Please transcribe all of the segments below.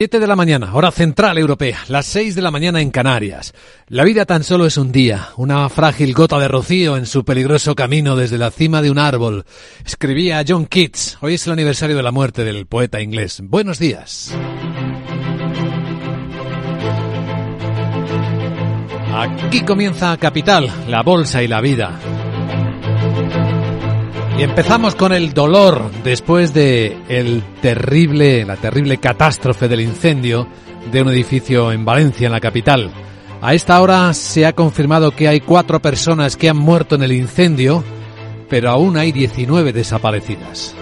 7 de la mañana, hora central europea, las 6 de la mañana en Canarias. La vida tan solo es un día, una frágil gota de rocío en su peligroso camino desde la cima de un árbol. Escribía John Keats. Hoy es el aniversario de la muerte del poeta inglés. Buenos días. Aquí comienza Capital, la bolsa y la vida. Y empezamos con el dolor después de el terrible, la terrible catástrofe del incendio de un edificio en Valencia, en la capital. A esta hora se ha confirmado que hay cuatro personas que han muerto en el incendio, pero aún hay 19 desaparecidas.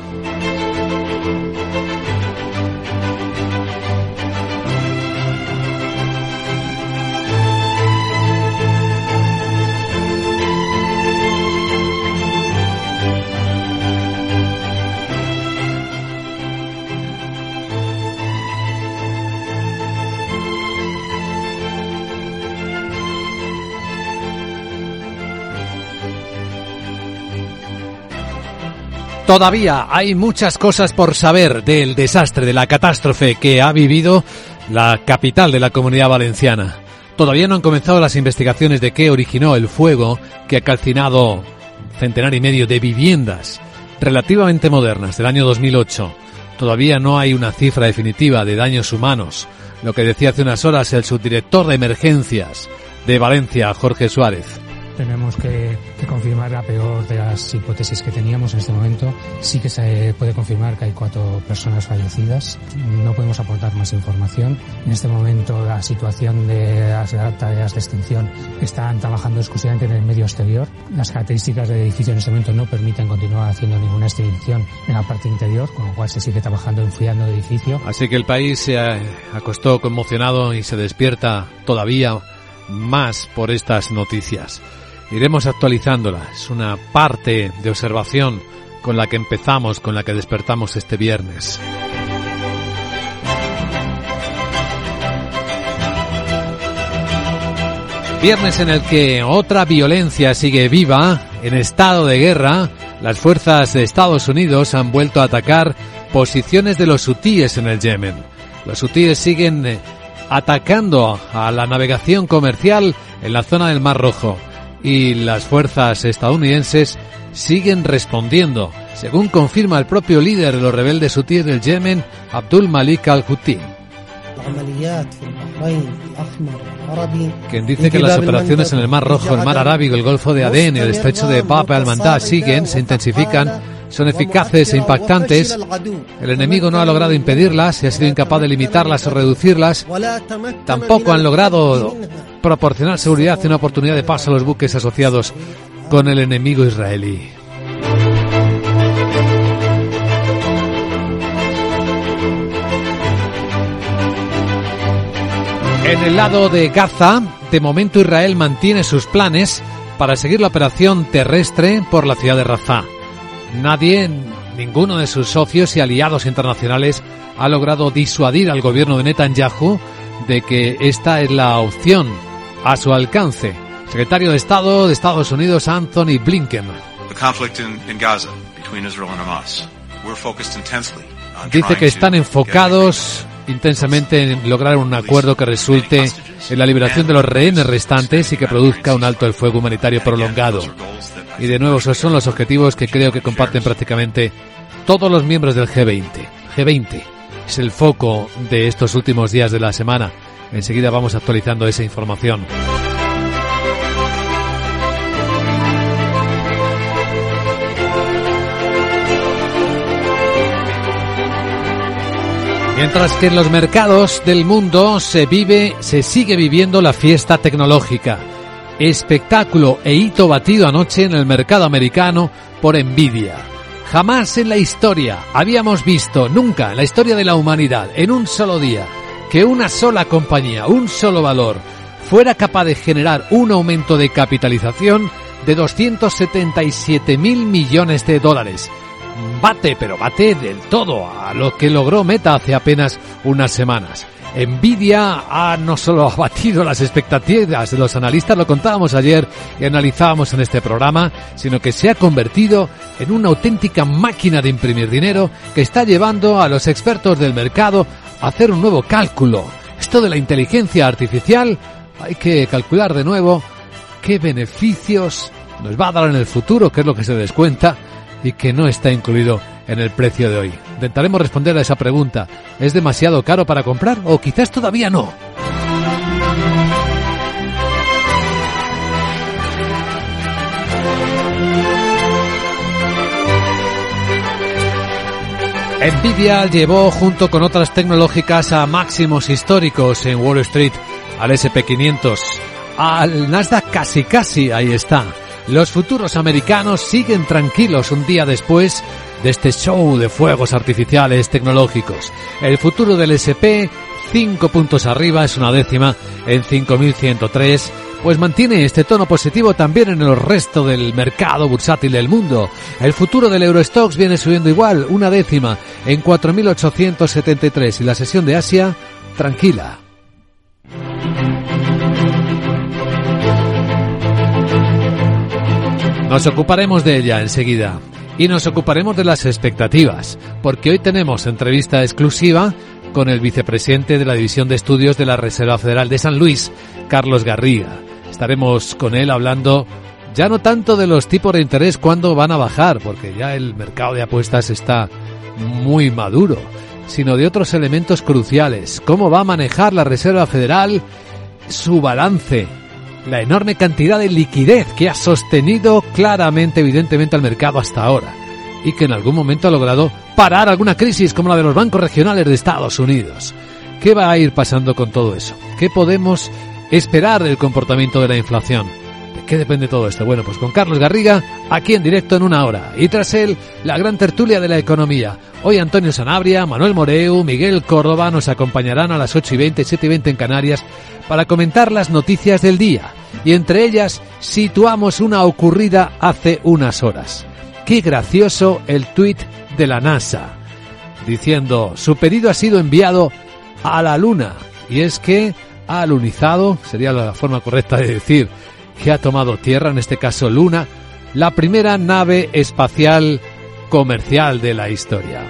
Todavía hay muchas cosas por saber del desastre, de la catástrofe que ha vivido la capital de la comunidad valenciana. Todavía no han comenzado las investigaciones de qué originó el fuego que ha calcinado centenar y medio de viviendas relativamente modernas del año 2008. Todavía no hay una cifra definitiva de daños humanos, lo que decía hace unas horas el subdirector de emergencias de Valencia, Jorge Suárez tenemos que, confirmar la peor de las hipótesis que teníamos en este momento. Sí que se puede confirmar que hay cuatro personas fallecidas. No podemos aportar más información. En este momento la situación de las tareas de extinción están trabajando exclusivamente en el medio exterior. Las características del edificio en este momento no permiten continuar haciendo ninguna extinción en la parte interior, con lo cual se sigue trabajando enfriando el edificio. Así que el país se acostó conmocionado y se despierta todavía más por estas noticias. Iremos actualizándola. Es una parte de observación con la que empezamos, con la que despertamos este viernes. Viernes en el que otra violencia sigue viva, en estado de guerra, las fuerzas de Estados Unidos han vuelto a atacar posiciones de los hutíes en el Yemen. Los hutíes siguen eh, atacando a la navegación comercial en la zona del Mar Rojo y las fuerzas estadounidenses siguen respondiendo, según confirma el propio líder de los rebeldes hutíes del Yemen, Abdul Malik al-Houthi. Quien dice que las operaciones en el Mar Rojo, el Mar Arábigo, el Golfo de Adén y el Estrecho de Bab al-Mandab siguen, se intensifican, son eficaces e impactantes. El enemigo no ha logrado impedirlas y ha sido incapaz de limitarlas o reducirlas. Tampoco han logrado proporcionar seguridad y una oportunidad de paso a los buques asociados con el enemigo israelí. En el lado de Gaza, de momento Israel mantiene sus planes para seguir la operación terrestre por la ciudad de Rafah. Nadie, ninguno de sus socios y aliados internacionales ha logrado disuadir al gobierno de Netanyahu de que esta es la opción a su alcance. Secretario de Estado de Estados Unidos Anthony Blinken. Dice que están enfocados intensamente en lograr un acuerdo que resulte en la liberación de los rehenes restantes y que produzca un alto el fuego humanitario prolongado. Y de nuevo, esos son los objetivos que creo que comparten prácticamente todos los miembros del G20. G20 es el foco de estos últimos días de la semana. Enseguida vamos actualizando esa información. Mientras que en los mercados del mundo se vive, se sigue viviendo la fiesta tecnológica. Espectáculo e hito batido anoche en el mercado americano por Nvidia. Jamás en la historia habíamos visto, nunca en la historia de la humanidad, en un solo día, que una sola compañía, un solo valor, fuera capaz de generar un aumento de capitalización de 277 mil millones de dólares. Bate, pero bate del todo a lo que logró Meta hace apenas unas semanas. Nvidia ha no solo abatido las expectativas de los analistas, lo contábamos ayer y analizábamos en este programa, sino que se ha convertido en una auténtica máquina de imprimir dinero que está llevando a los expertos del mercado hacer un nuevo cálculo. Esto de la inteligencia artificial, hay que calcular de nuevo qué beneficios nos va a dar en el futuro, qué es lo que se descuenta y que no está incluido en el precio de hoy. Intentaremos responder a esa pregunta. ¿Es demasiado caro para comprar o quizás todavía no? Nvidia llevó junto con otras tecnológicas a máximos históricos en Wall Street, al SP500, al Nasdaq casi casi, ahí está. Los futuros americanos siguen tranquilos un día después de este show de fuegos artificiales tecnológicos. El futuro del SP, cinco puntos arriba, es una décima en 5103 pues mantiene este tono positivo también en el resto del mercado bursátil del mundo. El futuro del Eurostox viene subiendo igual, una décima, en 4.873 y la sesión de Asia, tranquila. Nos ocuparemos de ella enseguida. Y nos ocuparemos de las expectativas, porque hoy tenemos entrevista exclusiva con el vicepresidente de la División de Estudios de la Reserva Federal de San Luis, Carlos Garriga. Estaremos con él hablando ya no tanto de los tipos de interés cuando van a bajar, porque ya el mercado de apuestas está muy maduro, sino de otros elementos cruciales. ¿Cómo va a manejar la Reserva Federal su balance? La enorme cantidad de liquidez que ha sostenido claramente, evidentemente, al mercado hasta ahora y que en algún momento ha logrado parar alguna crisis como la de los bancos regionales de Estados Unidos. ¿Qué va a ir pasando con todo eso? ¿Qué podemos esperar del comportamiento de la inflación? ¿De qué depende todo esto? Bueno, pues con Carlos Garriga, aquí en directo en una hora. Y tras él, la gran tertulia de la economía. Hoy Antonio Sanabria, Manuel Moreu, Miguel Córdoba nos acompañarán a las 8 y 20, 7 y 20 en Canarias para comentar las noticias del día. Y entre ellas situamos una ocurrida hace unas horas. Qué gracioso el tuit de la NASA, diciendo su pedido ha sido enviado a la Luna. Y es que ha alunizado, sería la forma correcta de decir, que ha tomado tierra, en este caso Luna, la primera nave espacial comercial de la historia.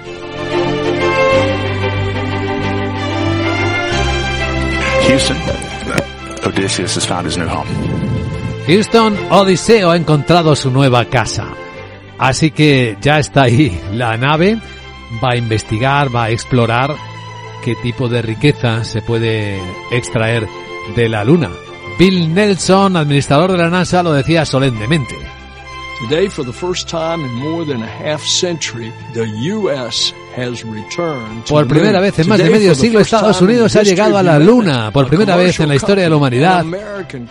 Odysseus has found his new home. Houston, Odiseo ha encontrado su nueva casa. Así que ya está ahí la nave, va a investigar, va a explorar qué tipo de riqueza se puede extraer de la Luna. Bill Nelson, administrador de la NASA, lo decía solemnemente. Today, for the first time in more than a half century, the U.S. Por primera vez en más de medio siglo Estados Unidos ha llegado a la Luna. Por primera vez en la historia de la humanidad,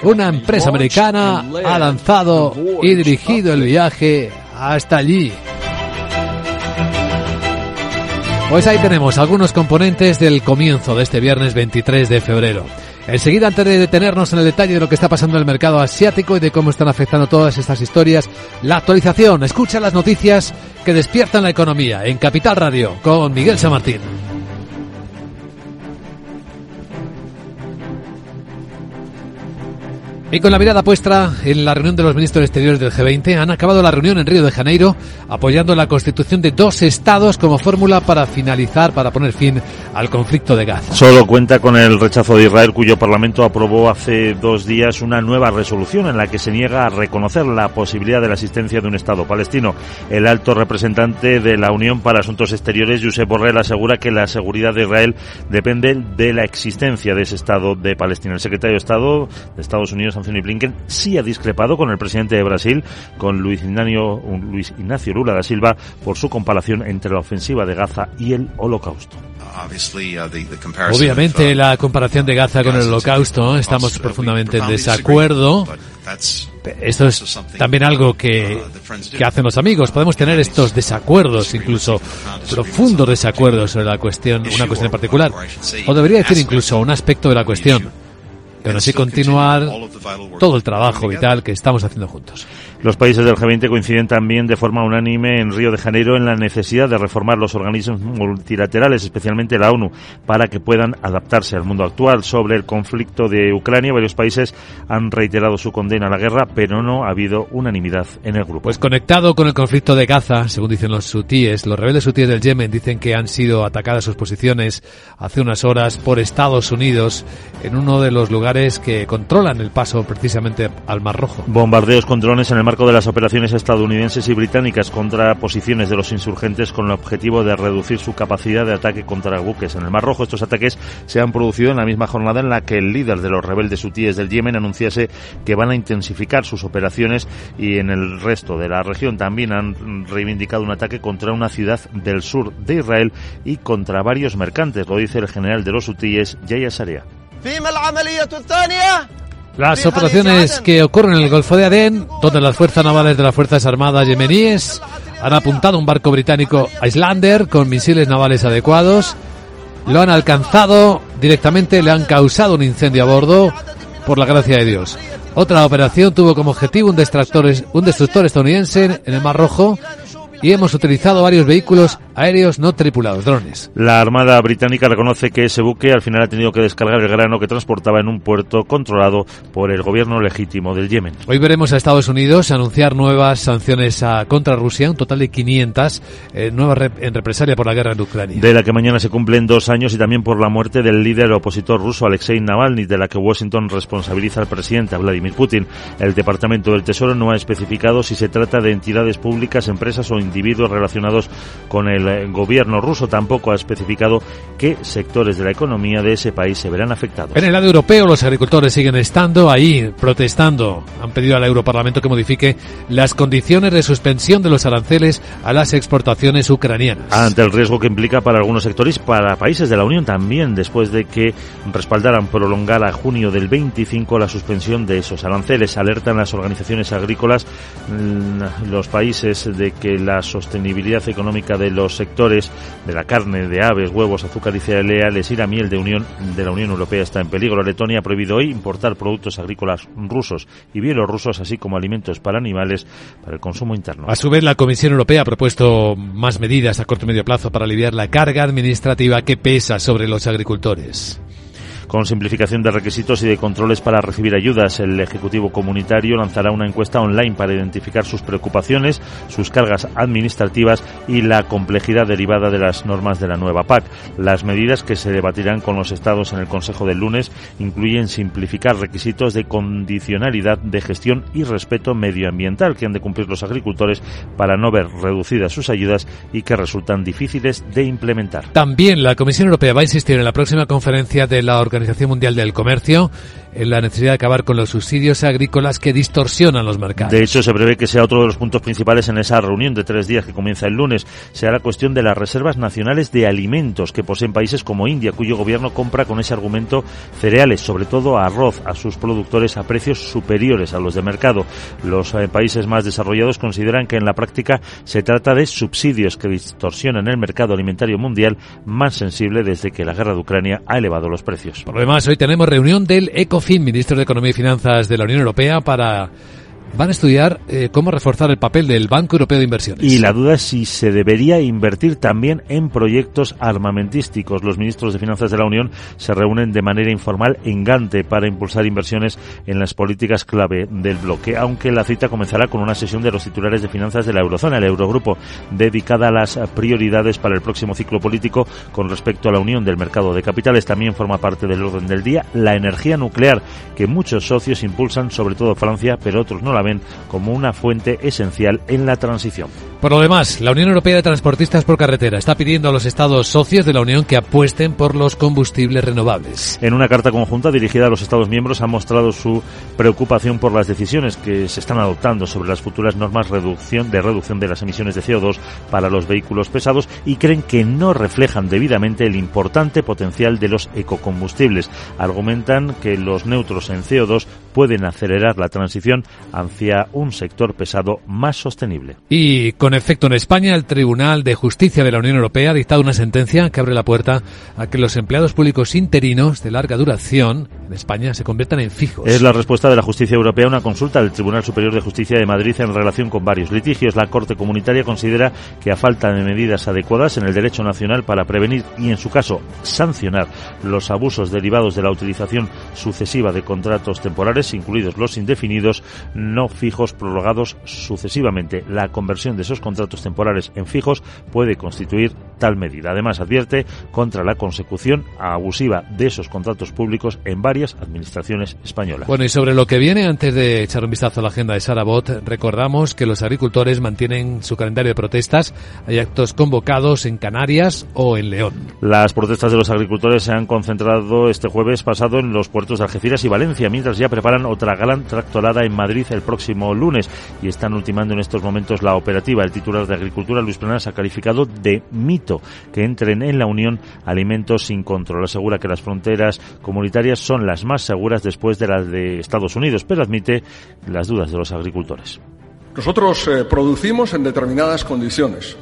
una empresa americana ha lanzado y dirigido el viaje hasta allí. Pues ahí tenemos algunos componentes del comienzo de este viernes 23 de febrero. Enseguida, antes de detenernos en el detalle de lo que está pasando en el mercado asiático y de cómo están afectando todas estas historias, la actualización, escucha las noticias que despiertan la economía en Capital Radio con Miguel San Martín. Y con la mirada puesta en la reunión de los ministros exteriores del G20, han acabado la reunión en Río de Janeiro apoyando la constitución de dos estados como fórmula para finalizar, para poner fin al conflicto de Gaza. Solo cuenta con el rechazo de Israel, cuyo Parlamento aprobó hace dos días una nueva resolución en la que se niega a reconocer la posibilidad de la existencia de un Estado palestino. El alto representante de la Unión para Asuntos Exteriores, Josep Borrell, asegura que la seguridad de Israel depende de la existencia de ese Estado de Palestina. El secretario de Estado de Estados Unidos, Anthony Blinken, sí ha discrepado con el presidente de Brasil, con Luis Ignacio, Luis Ignacio Lula da Silva, por su comparación entre la ofensiva de Gaza y el Holocausto. Obviamente la comparación de Gaza con el holocausto, estamos profundamente en desacuerdo. Esto es también algo que, que hacen los amigos. Podemos tener estos desacuerdos, incluso profundos desacuerdos sobre la cuestión, una cuestión en particular. O debería decir incluso un aspecto de la cuestión. Pero así continuar todo el trabajo vital que estamos haciendo juntos. Los países del G20 coinciden también de forma unánime en Río de Janeiro en la necesidad de reformar los organismos multilaterales, especialmente la ONU, para que puedan adaptarse al mundo actual. Sobre el conflicto de Ucrania, varios países han reiterado su condena a la guerra, pero no ha habido unanimidad en el grupo. Pues conectado con el conflicto de Gaza, según dicen los hutíes, los rebeldes hutíes del Yemen dicen que han sido atacadas sus posiciones hace unas horas por Estados Unidos en uno de los lugares que controlan el paso precisamente al Mar Rojo. Bombardeos con drones en el marco de las operaciones estadounidenses y británicas contra posiciones de los insurgentes con el objetivo de reducir su capacidad de ataque contra buques en el Mar Rojo. Estos ataques se han producido en la misma jornada en la que el líder de los rebeldes hutíes del Yemen anunciase que van a intensificar sus operaciones y en el resto de la región también han reivindicado un ataque contra una ciudad del sur de Israel y contra varios mercantes, lo dice el general de los hutíes, Yahya Sarea. Las operaciones que ocurren en el Golfo de Adén, donde las fuerzas navales de las Fuerzas Armadas yemeníes han apuntado un barco británico Islander con misiles navales adecuados, lo han alcanzado directamente, le han causado un incendio a bordo, por la gracia de Dios. Otra operación tuvo como objetivo un un destructor estadounidense en el Mar Rojo y hemos utilizado varios vehículos aéreos no tripulados, drones. La Armada Británica reconoce que ese buque al final ha tenido que descargar el grano que transportaba en un puerto controlado por el gobierno legítimo del Yemen. Hoy veremos a Estados Unidos anunciar nuevas sanciones a, contra Rusia, un total de 500, eh, nuevas en represalia por la guerra en Ucrania. De la que mañana se cumplen dos años y también por la muerte del líder opositor ruso Alexei Navalny, de la que Washington responsabiliza al presidente Vladimir Putin. El Departamento del Tesoro no ha especificado si se trata de entidades públicas, empresas o individuos relacionados con el el gobierno ruso tampoco ha especificado qué sectores de la economía de ese país se verán afectados. En el lado europeo, los agricultores siguen estando ahí protestando. Han pedido al Europarlamento que modifique las condiciones de suspensión de los aranceles a las exportaciones ucranianas. Ante el riesgo que implica para algunos sectores, para países de la Unión también, después de que respaldaran prolongar a junio del 25 la suspensión de esos aranceles. Alertan las organizaciones agrícolas, mm, los países, de que la sostenibilidad económica de los sectores de la carne, de aves, huevos, azúcar y cereales y la miel de, Unión, de la Unión Europea está en peligro. Letonia ha prohibido hoy importar productos agrícolas rusos y bielorrusos, así como alimentos para animales para el consumo interno. A su vez, la Comisión Europea ha propuesto más medidas a corto y medio plazo para aliviar la carga administrativa que pesa sobre los agricultores con simplificación de requisitos y de controles para recibir ayudas. El Ejecutivo Comunitario lanzará una encuesta online para identificar sus preocupaciones, sus cargas administrativas y la complejidad derivada de las normas de la nueva PAC. Las medidas que se debatirán con los Estados en el Consejo del lunes incluyen simplificar requisitos de condicionalidad de gestión y respeto medioambiental que han de cumplir los agricultores para no ver reducidas sus ayudas y que resultan difíciles de implementar. También la Comisión Europea va a insistir en la próxima conferencia de la Organización Organización Mundial del Comercio en la necesidad de acabar con los subsidios agrícolas que distorsionan los mercados. De hecho, se prevé que sea otro de los puntos principales en esa reunión de tres días que comienza el lunes. Será la cuestión de las reservas nacionales de alimentos que poseen países como India, cuyo gobierno compra con ese argumento cereales, sobre todo arroz, a sus productores a precios superiores a los de mercado. Los eh, países más desarrollados consideran que en la práctica se trata de subsidios que distorsionan el mercado alimentario mundial más sensible desde que la guerra de Ucrania ha elevado los precios. Por lo demás, hoy tenemos reunión del ECOFIN, ministro de Economía y Finanzas de la Unión Europea, para van a estudiar eh, cómo reforzar el papel del Banco Europeo de Inversiones. Y la duda es si se debería invertir también en proyectos armamentísticos. Los ministros de Finanzas de la Unión se reúnen de manera informal en Gante para impulsar inversiones en las políticas clave del bloque, aunque la cita comenzará con una sesión de los titulares de finanzas de la eurozona, el Eurogrupo, dedicada a las prioridades para el próximo ciclo político con respecto a la Unión del Mercado de Capitales. También forma parte del orden del día la energía nuclear, que muchos socios impulsan, sobre todo Francia, pero otros no la ven como una fuente esencial en la transición. Por lo demás, la Unión Europea de Transportistas por Carretera está pidiendo a los Estados socios de la Unión que apuesten por los combustibles renovables. En una carta conjunta dirigida a los Estados miembros han mostrado su preocupación por las decisiones que se están adoptando sobre las futuras normas reducción, de reducción de las emisiones de CO2 para los vehículos pesados y creen que no reflejan debidamente el importante potencial de los ecocombustibles. Argumentan que los neutros en CO2 pueden acelerar la transición hacia un sector pesado más sostenible. Y con efecto en España, el Tribunal de Justicia de la Unión Europea ha dictado una sentencia que abre la puerta a que los empleados públicos interinos de larga duración en España se conviertan en fijos. Es la respuesta de la justicia europea a una consulta del Tribunal Superior de Justicia de Madrid en relación con varios litigios. La Corte Comunitaria considera que a falta de medidas adecuadas en el derecho nacional para prevenir y, en su caso, sancionar los abusos derivados de la utilización sucesiva de contratos temporales, incluidos los indefinidos, no fijos prorrogados sucesivamente. La conversión de esos contratos temporales en fijos puede constituir tal medida. Además, advierte contra la consecución abusiva de esos contratos públicos en varias administraciones españolas. Bueno, y sobre lo que viene, antes de echar un vistazo a la agenda de Sarabot, recordamos que los agricultores mantienen su calendario de protestas. Hay actos convocados en Canarias o en León. Las protestas de los agricultores se han concentrado este jueves pasado en los puertos de Algeciras y Valencia, mientras ya preparan otra gran tractorada en Madrid el próximo lunes y están ultimando en estos momentos la operativa. El titular de Agricultura, Luis Planas, ha calificado de mito que entren en la Unión alimentos sin control. Asegura que las fronteras comunitarias son las más seguras después de las de Estados Unidos, pero admite las dudas de los agricultores. Nosotros eh, producimos en determinadas condiciones,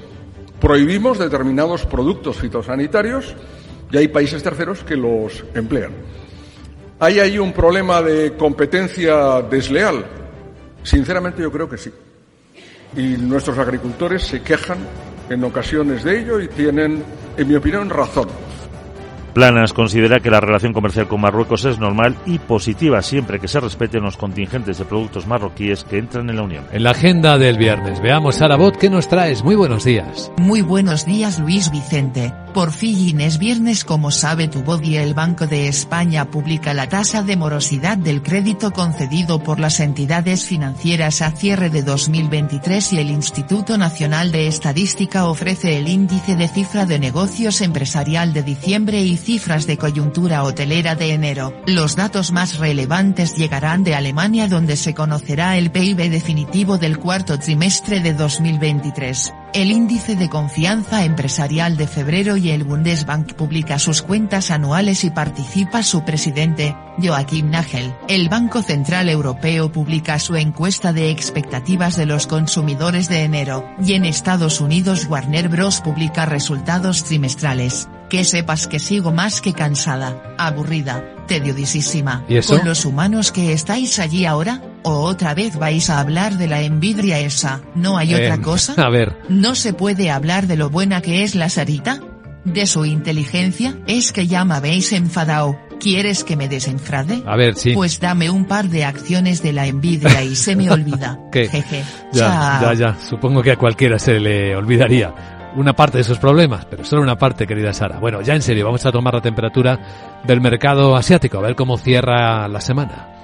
prohibimos determinados productos fitosanitarios y hay países terceros que los emplean. ¿Hay ahí un problema de competencia desleal? Sinceramente yo creo que sí. Y nuestros agricultores se quejan en ocasiones de ello y tienen, en mi opinión, razón. Planas considera que la relación comercial con Marruecos es normal y positiva siempre que se respeten los contingentes de productos marroquíes que entran en la Unión. En la agenda del viernes, veamos Sarabot, ¿qué nos traes? Muy buenos días. Muy buenos días Luis Vicente. Por fin es viernes como sabe tu body el Banco de España publica la tasa de morosidad del crédito concedido por las entidades financieras a cierre de 2023 y el Instituto Nacional de Estadística ofrece el índice de cifra de negocios empresarial de diciembre y cifras de coyuntura hotelera de enero. Los datos más relevantes llegarán de Alemania donde se conocerá el PIB definitivo del cuarto trimestre de 2023. El índice de confianza empresarial de febrero y el Bundesbank publica sus cuentas anuales y participa su presidente, Joachim Nagel. El Banco Central Europeo publica su encuesta de expectativas de los consumidores de enero, y en Estados Unidos Warner Bros. publica resultados trimestrales. Que sepas que sigo más que cansada, aburrida, tediosísima. ¿Y eso? Con los humanos que estáis allí ahora, o otra vez vais a hablar de la envidia esa, ¿no hay Eh, otra cosa? A ver, ¿No se puede hablar de lo buena que es la Sarita? ¿De su inteligencia? Es que ya me habéis enfadado. ¿Quieres que me desenfrade? a ver, sí. Pues dame un par de acciones de la envidia y se me olvida. ¿Qué? Jeje. Ya, Chao. ya, ya. Supongo que a cualquiera se le olvidaría una parte de esos problemas, pero solo una parte, querida Sara. Bueno, ya en serio, vamos a tomar la temperatura del mercado asiático, a ver cómo cierra la semana.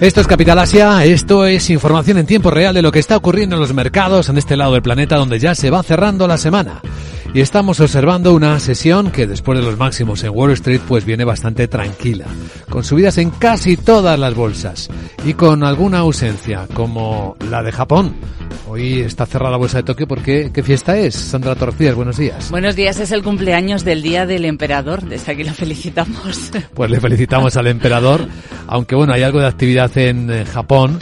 Esto es Capital Asia, esto es información en tiempo real de lo que está ocurriendo en los mercados en este lado del planeta donde ya se va cerrando la semana. Y estamos observando una sesión que después de los máximos en Wall Street pues viene bastante tranquila, con subidas en casi todas las bolsas y con alguna ausencia como la de Japón. Hoy está cerrada la bolsa de Tokio porque ¿qué fiesta es? Sandra Torcías, buenos días. Buenos días, es el cumpleaños del Día del Emperador, desde aquí lo felicitamos. Pues le felicitamos al emperador, aunque bueno, hay algo de actividad en eh, Japón.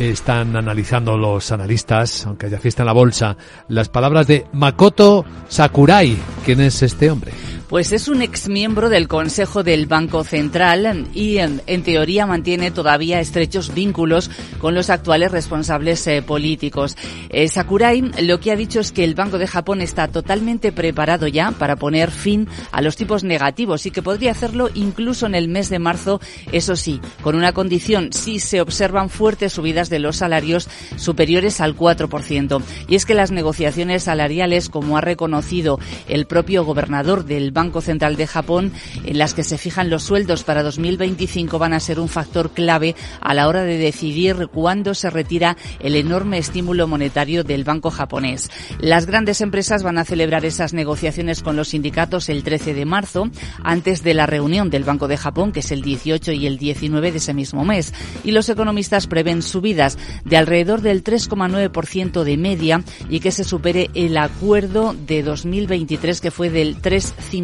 Están analizando los analistas, aunque haya fiesta en la bolsa, las palabras de Makoto Sakurai. ¿Quién es este hombre? Pues es un exmiembro del Consejo del Banco Central y en, teoría mantiene todavía estrechos vínculos con los actuales responsables eh, políticos. Eh, Sakurai lo que ha dicho es que el Banco de Japón está totalmente preparado ya para poner fin a los tipos negativos y que podría hacerlo incluso en el mes de marzo, eso sí, con una condición, si se observan fuertes subidas de los salarios superiores al 4%. Y es que las negociaciones salariales, como ha reconocido el propio gobernador del Banco Central de Japón, en las que se fijan los sueldos para 2025 van a ser un factor clave a la hora de decidir cuándo se retira el enorme estímulo monetario del banco japonés. Las grandes empresas van a celebrar esas negociaciones con los sindicatos el 13 de marzo, antes de la reunión del Banco de Japón, que es el 18 y el 19 de ese mismo mes. Y los economistas prevén subidas de alrededor del 3,9% de media y que se supere el acuerdo de 2023, que fue del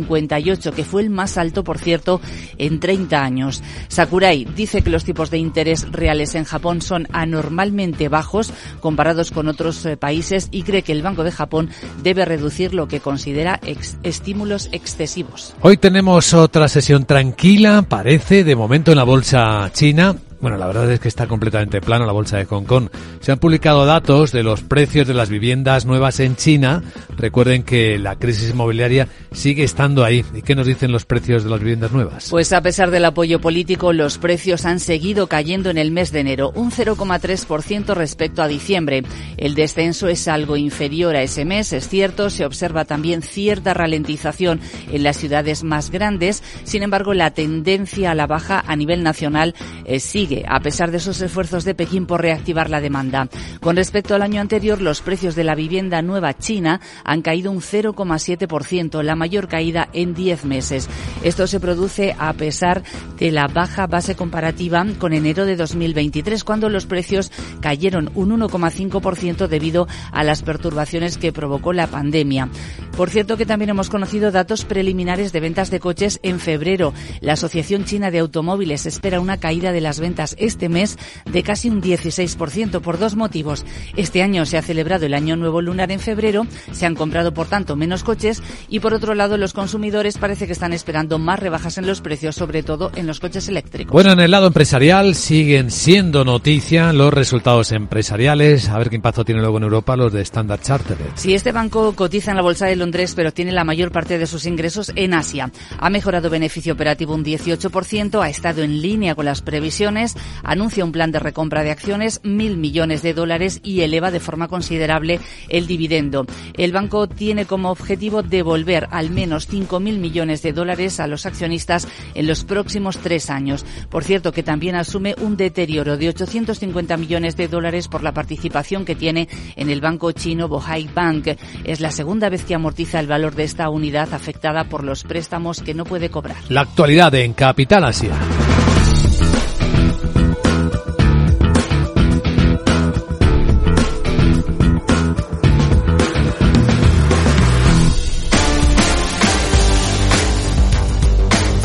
3,58, que fue el más alto, por cierto, en 30 años. Sakurai dice que los tipos de interés reales en Japón son anormalmente bajos comparados con otros eh, países y cree que el Banco de Japón debe reducir lo que considera ex estímulos excesivos. Hoy tenemos otra sesión tranquila, parece, de momento en la bolsa china. Bueno, la verdad es que está completamente plano la bolsa de Hong Kong. Se han publicado datos de los precios de las viviendas nuevas en China. Recuerden que la crisis inmobiliaria sigue estando ahí. ¿Y qué nos dicen los precios de las viviendas nuevas? Pues a pesar del apoyo político, los precios han seguido cayendo en el mes de enero, un 0,3% respecto a diciembre. El descenso es algo inferior a ese mes, es cierto. Se observa también cierta ralentización en las ciudades más grandes. Sin embargo, la tendencia a la baja a nivel nacional eh, sigue a pesar de esos esfuerzos de Pekín por reactivar la demanda. Con respecto al año anterior, los precios de la vivienda nueva china han caído un 0,7%, la mayor caída en 10 meses. Esto se produce a pesar de la baja base comparativa con enero de 2023, cuando los precios cayeron un 1,5% debido a las perturbaciones que provocó la pandemia. Por cierto que también hemos conocido datos preliminares de ventas de coches en febrero. La Asociación China de Automóviles espera una caída de las ventas este mes de casi un 16% por dos motivos. Este año se ha celebrado el Año Nuevo Lunar en febrero, se han comprado por tanto menos coches y por otro lado los consumidores parece que están esperando más rebajas en los precios, sobre todo en los coches eléctricos. Bueno, en el lado empresarial siguen siendo noticia los resultados empresariales. A ver qué impacto tiene luego en Europa los de Standard Chartered. Si este banco cotiza en la bolsa de Londres, pero tiene la mayor parte de sus ingresos en Asia. Ha mejorado beneficio operativo un 18%, ha estado en línea con las previsiones, anuncia un plan de recompra de acciones, mil millones de dólares y eleva de forma considerable el dividendo. El banco tiene como objetivo devolver al menos 5.000 millones de dólares a los accionistas en los próximos tres años. Por cierto, que también asume un deterioro de 850 millones de dólares por la participación que tiene en el banco chino Bohai Bank. Es la segunda vez que amortiza el valor de esta unidad afectada por los préstamos que no puede cobrar. La actualidad en Capital Asia.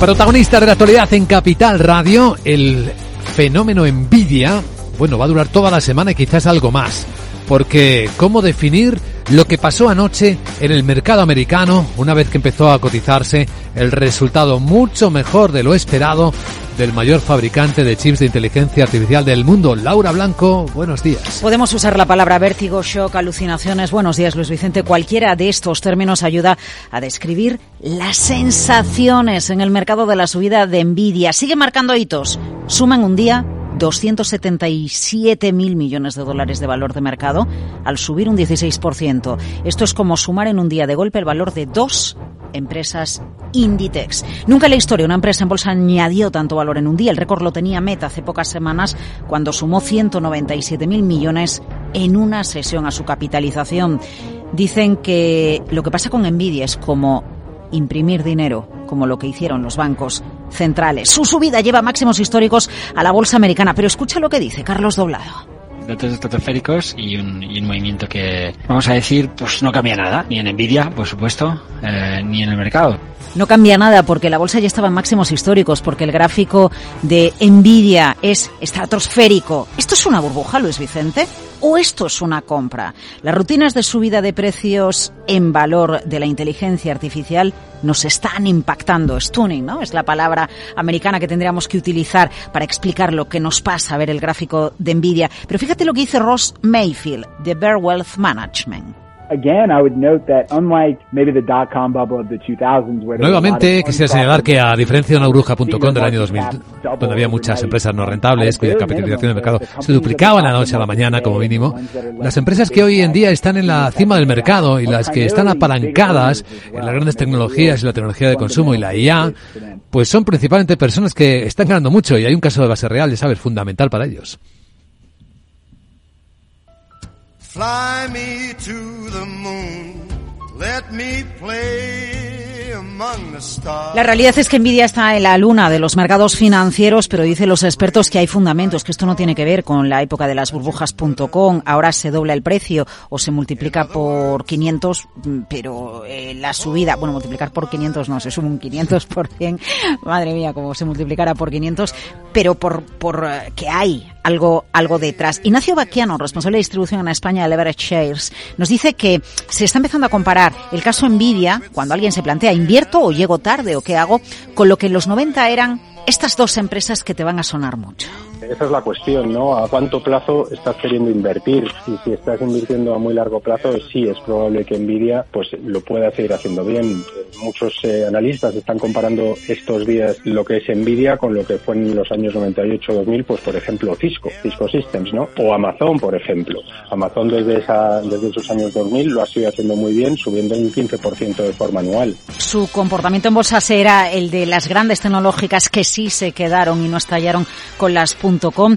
Protagonista de la actualidad en Capital Radio, el fenómeno envidia, bueno, va a durar toda la semana y quizás algo más. Porque, ¿cómo definir lo que pasó anoche en el mercado americano una vez que empezó a cotizarse el resultado mucho mejor de lo esperado del mayor fabricante de chips de inteligencia artificial del mundo, Laura Blanco. Buenos días. Podemos usar la palabra vértigo, shock, alucinaciones. Buenos días, Luis Vicente. Cualquiera de estos términos ayuda a describir las sensaciones en el mercado de la subida de Nvidia. Sigue marcando hitos. Suman un día 277 mil millones de dólares de valor de mercado al subir un 16%. Esto es como sumar en un día de golpe el valor de dos empresas Inditex. Nunca en la historia una empresa en bolsa añadió tanto valor en un día. El récord lo tenía Meta hace pocas semanas cuando sumó 197 mil millones en una sesión a su capitalización. Dicen que lo que pasa con Nvidia es como imprimir dinero, como lo que hicieron los bancos centrales. Su subida lleva máximos históricos a la bolsa americana, pero escucha lo que dice Carlos Doblado datos estratosféricos y un, y un movimiento que, vamos a decir, pues no cambia nada, ni en Nvidia, por supuesto, eh, ni en el mercado. No cambia nada porque la bolsa ya estaba en máximos históricos, porque el gráfico de Nvidia es estratosférico. ¿Esto es una burbuja, Luis Vicente? ¿O esto es una compra? Las rutinas de subida de precios en valor de la inteligencia artificial nos están impactando. Stunning, ¿no? Es la palabra americana que tendríamos que utilizar para explicar lo que nos pasa a ver el gráfico de Nvidia. Pero fíjate lo que dice Ross Mayfield de Bear Wealth Management. Nuevamente quisiera señalar que a diferencia de una bruja.com del año 2000, donde había muchas empresas no rentables cuya capitalización de mercado se duplicaba en la noche a la mañana como mínimo, las empresas que hoy en día están en la cima del mercado y las que están apalancadas en las grandes tecnologías y la tecnología de consumo y la IA, pues son principalmente personas que están ganando mucho y hay un caso de base real, ya sabes, fundamental para ellos. Fly me to the moon. Let me play among the stars. La realidad es que Nvidia está en la luna de los mercados financieros, pero dicen los expertos que hay fundamentos, que esto no tiene que ver con la época de las burbujas.com. Ahora se dobla el precio o se multiplica por 500, pero eh, la subida, bueno, multiplicar por 500 no, se sube un 500 por 100. Madre mía, como se multiplicara por 500, pero por, por eh, que hay algo, algo detrás. Ignacio Baquiano, responsable de distribución en España de Leverage Shares, nos dice que se está empezando a comparar el caso Nvidia, cuando alguien se plantea, ¿invierto o llego tarde o qué hago?, con lo que en los 90 eran estas dos empresas que te van a sonar mucho. Esa es la cuestión, ¿no? ¿A cuánto plazo estás queriendo invertir? Y si estás invirtiendo a muy largo plazo, sí es probable que Nvidia pues lo pueda seguir haciendo bien. Muchos eh, analistas están comparando estos días lo que es Nvidia con lo que fue en los años 98-2000, pues por ejemplo Cisco, Cisco Systems, ¿no? O Amazon, por ejemplo. Amazon desde desde esos años 2000 lo ha seguido haciendo muy bien, subiendo un 15% de forma anual. Su comportamiento en bolsa será el de las grandes tecnológicas que sí se quedaron y no estallaron con las .com.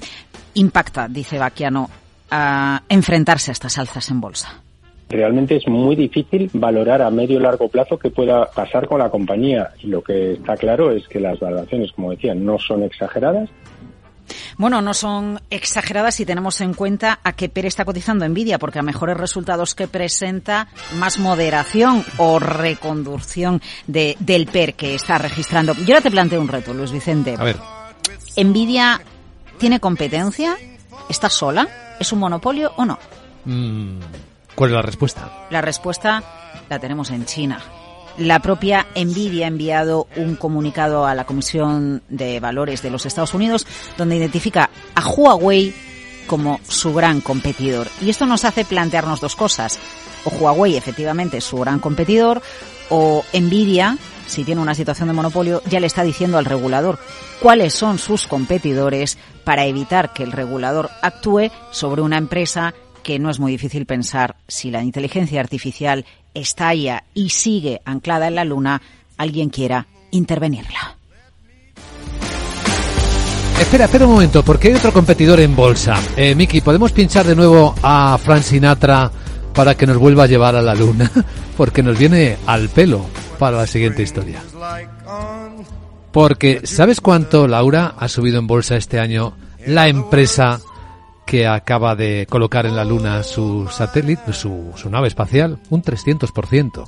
Impacta, dice Baquiano, a enfrentarse a estas alzas en bolsa. Realmente es muy difícil valorar a medio largo plazo qué pueda pasar con la compañía. Y lo que está claro es que las valoraciones, como decía, no son exageradas. Bueno, no son exageradas si tenemos en cuenta a que PER está cotizando Nvidia, porque a mejores resultados que presenta, más moderación o reconducción de, del PER que está registrando. Yo ahora te planteo un reto, Luis Vicente. A ver. ¿Nvidia tiene competencia? ¿Está sola? ¿Es un monopolio o no? Mm, ¿Cuál es la respuesta? La respuesta la tenemos en China. La propia Nvidia ha enviado un comunicado a la Comisión de Valores de los Estados Unidos donde identifica a Huawei como su gran competidor. Y esto nos hace plantearnos dos cosas. O Huawei efectivamente es su gran competidor o Nvidia, si tiene una situación de monopolio, ya le está diciendo al regulador cuáles son sus competidores para evitar que el regulador actúe sobre una empresa que no es muy difícil pensar si la inteligencia artificial estalla y sigue anclada en la Luna, alguien quiera intervenirla. Espera, espera un momento, porque hay otro competidor en bolsa. Eh, Miki, ¿podemos pinchar de nuevo a Frank Sinatra para que nos vuelva a llevar a la luna? Porque nos viene al pelo para la siguiente historia. Porque, ¿sabes cuánto, Laura, ha subido en bolsa este año la empresa que acaba de colocar en la Luna su satélite, su, su nave espacial, un 300%.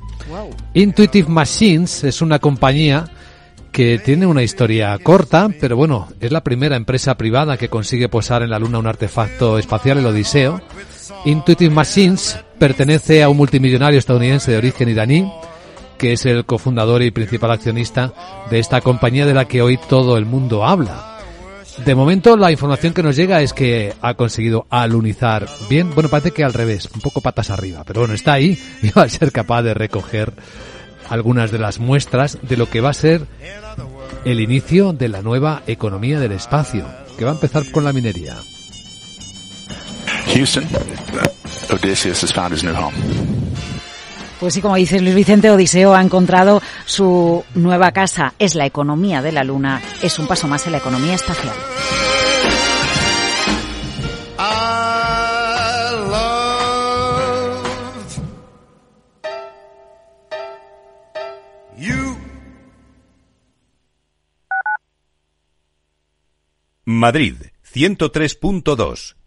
Intuitive Machines es una compañía que tiene una historia corta, pero bueno, es la primera empresa privada que consigue posar en la Luna un artefacto espacial, el Odiseo. Intuitive Machines pertenece a un multimillonario estadounidense de origen iraní, que es el cofundador y principal accionista de esta compañía de la que hoy todo el mundo habla. De momento la información que nos llega es que ha conseguido alunizar bien. Bueno, parece que al revés, un poco patas arriba, pero bueno, está ahí y va a ser capaz de recoger algunas de las muestras de lo que va a ser el inicio de la nueva economía del espacio, que va a empezar con la minería. Houston, Odysseus has found his new home. Pues sí, como dices Luis Vicente, Odiseo ha encontrado su nueva casa. Es la economía de la Luna, es un paso más en la economía espacial. Madrid, 103.2,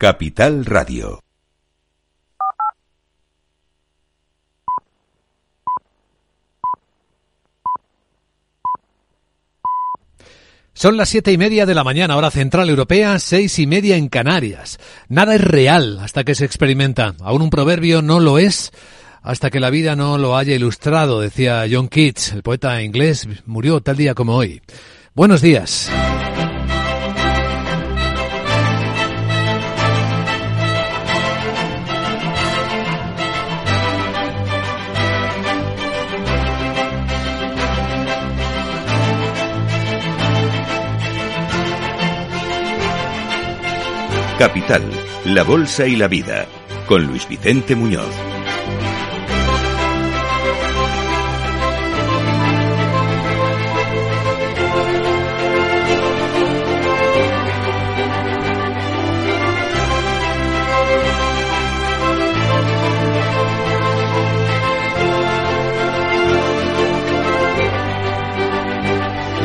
Capital Radio. Son las siete y media de la mañana, hora central europea, seis y media en Canarias. Nada es real hasta que se experimenta. Aún un proverbio no lo es hasta que la vida no lo haya ilustrado, decía John Keats, el poeta inglés, murió tal día como hoy. Buenos días. Capital, la Bolsa y la Vida, con Luis Vicente Muñoz.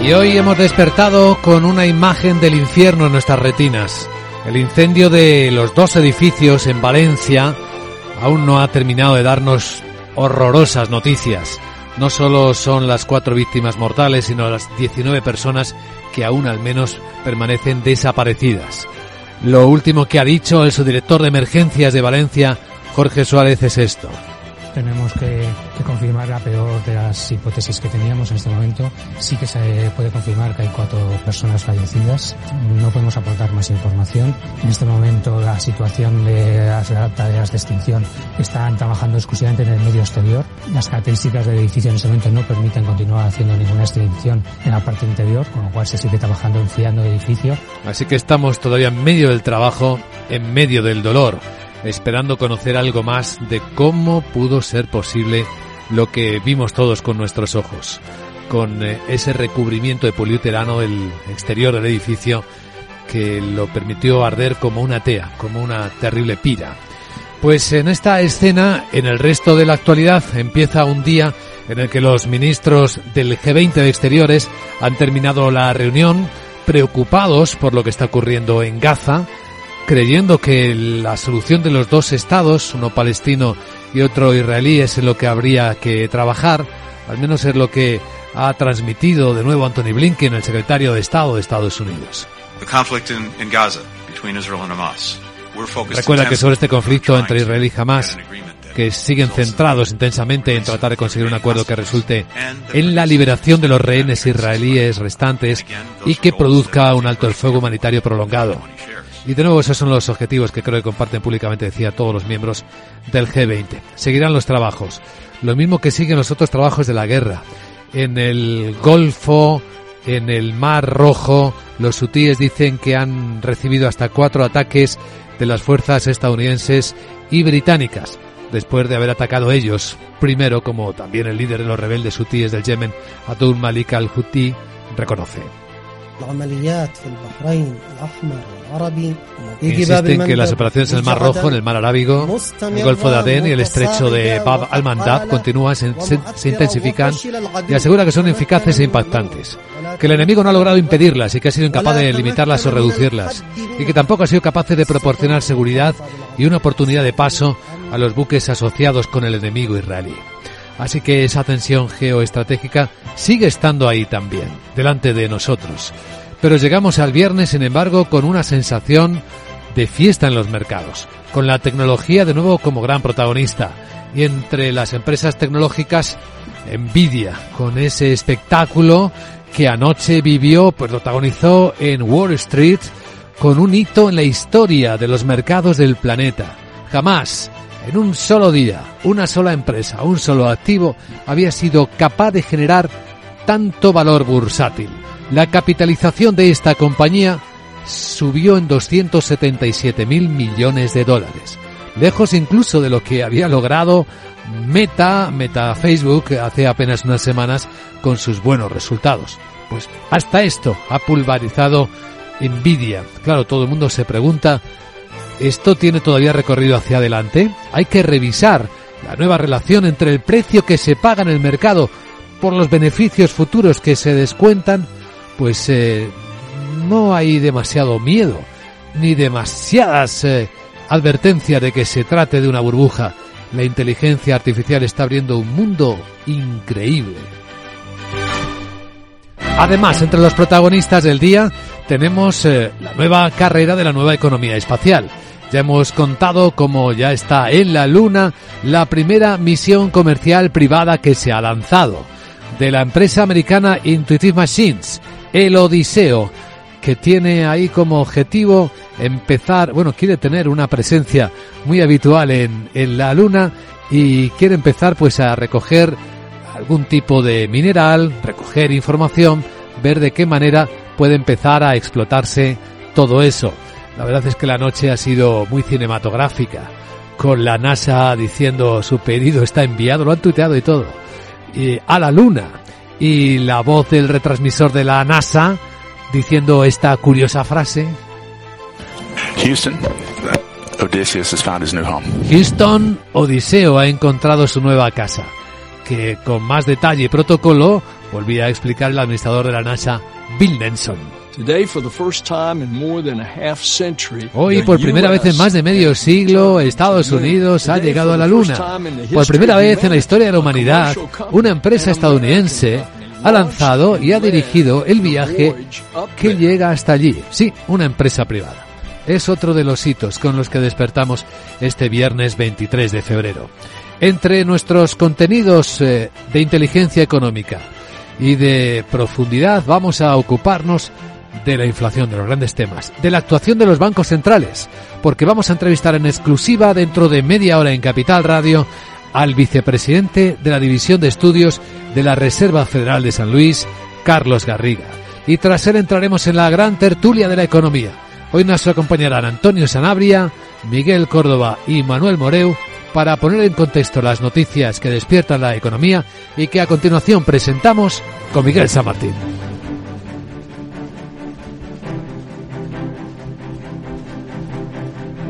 Y hoy hemos despertado con una imagen del infierno en nuestras retinas. El incendio de los dos edificios en Valencia aún no ha terminado de darnos horrorosas noticias. No solo son las cuatro víctimas mortales, sino las 19 personas que aún al menos permanecen desaparecidas. Lo último que ha dicho el subdirector de emergencias de Valencia, Jorge Suárez, es esto tenemos que, que, confirmar la peor de las hipótesis que teníamos en este momento. Sí que se puede confirmar que hay cuatro personas fallecidas. No podemos aportar más información. En este momento la situación de las tareas de extinción están trabajando exclusivamente en el medio exterior. Las características del edificio en este momento no permiten continuar haciendo ninguna extinción en la parte interior, con lo cual se sigue trabajando enfriando el edificio. Así que estamos todavía en medio del trabajo, en medio del dolor esperando conocer algo más de cómo pudo ser posible lo que vimos todos con nuestros ojos, con eh, ese recubrimiento de poliuterano del exterior del edificio que lo permitió arder como una tea, como una terrible pira. Pues en esta escena, en el resto de la actualidad, empieza un día en el que los ministros del G20 de Exteriores han terminado la reunión preocupados por lo que está ocurriendo en Gaza, creyendo que la solución de los dos estados, uno palestino y otro israelí, es en lo que habría que trabajar, al menos es lo que ha transmitido de nuevo Anthony Blinken, el secretario de Estado de Estados Unidos. Recuerda que sobre este conflicto entre Israel y Hamas, que siguen centrados intensamente en tratar de conseguir un acuerdo que resulte en la liberación de los rehenes israelíes restantes y que produzca un alto el fuego humanitario prolongado. Y de nuevo esos son los objetivos que creo que comparten públicamente, decía todos los miembros del G20. Seguirán los trabajos, lo mismo que siguen los otros trabajos de la guerra. En el Golfo, en el Mar Rojo, los hutíes dicen que han recibido hasta cuatro ataques de las fuerzas estadounidenses y británicas, después de haber atacado ellos, primero como también el líder de los rebeldes hutíes del Yemen, Abdul Malik al-Houthi, reconoce. Insisten que las operaciones en el Mar Rojo, en el Mar Arábigo, el Golfo de Adén y el estrecho de Bab al-Mandab continúan, se, se, intensifican y asegura que son eficaces e impactantes. Que el enemigo no ha logrado impedirlas y que ha sido incapaz de limitarlas o reducirlas. Y que tampoco ha sido capaz de proporcionar seguridad y una oportunidad de paso a los buques asociados con el enemigo israelí. Así que esa tensión geoestratégica sigue estando ahí también, delante de nosotros. Pero llegamos al viernes, sin embargo, con una sensación de fiesta en los mercados, con la tecnología de nuevo como gran protagonista. Y entre las empresas tecnológicas, Nvidia, con ese espectáculo que anoche vivió, protagonizó en Wall Street con un hito en la historia de los mercados del planeta. Jamás En un solo día, una sola empresa, un solo activo había sido capaz de generar tanto valor bursátil. La capitalización de esta compañía subió en 277 mil millones de dólares, lejos incluso de lo que había logrado Meta, Meta Facebook, hace apenas unas semanas con sus buenos resultados. Pues hasta esto ha pulverizado Nvidia. Claro, todo el mundo se pregunta, ¿esto tiene todavía recorrido hacia adelante? Hay que revisar la nueva relación entre el precio que se paga en el mercado por los beneficios futuros que se descuentan, pues eh, no hay demasiado miedo, ni demasiadas eh, advertencias de que se trate de una burbuja. La inteligencia artificial está abriendo un mundo increíble. Además, entre los protagonistas del día tenemos eh, la nueva carrera de la nueva economía espacial. Ya hemos contado cómo ya está en la Luna la primera misión comercial privada que se ha lanzado de la empresa americana Intuitive Machines, el Odiseo, que tiene ahí como objetivo empezar, bueno, quiere tener una presencia muy habitual en, en la Luna y quiere empezar pues a recoger algún tipo de mineral, recoger información, ver de qué manera puede empezar a explotarse todo eso. La verdad es que la noche ha sido muy cinematográfica, con la NASA diciendo su pedido está enviado, lo han tuiteado y todo, y a la Luna. Y la voz del retransmisor de la NASA diciendo esta curiosa frase. Houston, Odysseus has found his new home. Houston, Odiseo ha encontrado su nueva casa, que con más detalle y protocolo volvía a explicar el administrador de la NASA, Bill Nelson. Hoy, por primera vez en más de medio siglo, Estados Unidos ha llegado a la Luna. Por primera vez en la historia de la humanidad, una empresa estadounidense ha lanzado y ha dirigido el viaje que llega hasta allí. Sí, una empresa privada. Es otro de los hitos con los que despertamos este viernes 23 de febrero. Entre nuestros contenidos eh, de inteligencia económica y de profundidad vamos a ocuparnos de la inflación, de los grandes temas, de la actuación de los bancos centrales, porque vamos a entrevistar en exclusiva dentro de media hora en Capital Radio al vicepresidente de la División de Estudios de la Reserva Federal de San Luis, Carlos Garriga. Y tras él entraremos en la gran tertulia de la economía. Hoy nos acompañarán Antonio Sanabria, Miguel Córdoba y Manuel Moreu para poner en contexto las noticias que despiertan la economía y que a continuación presentamos con Miguel San Martín.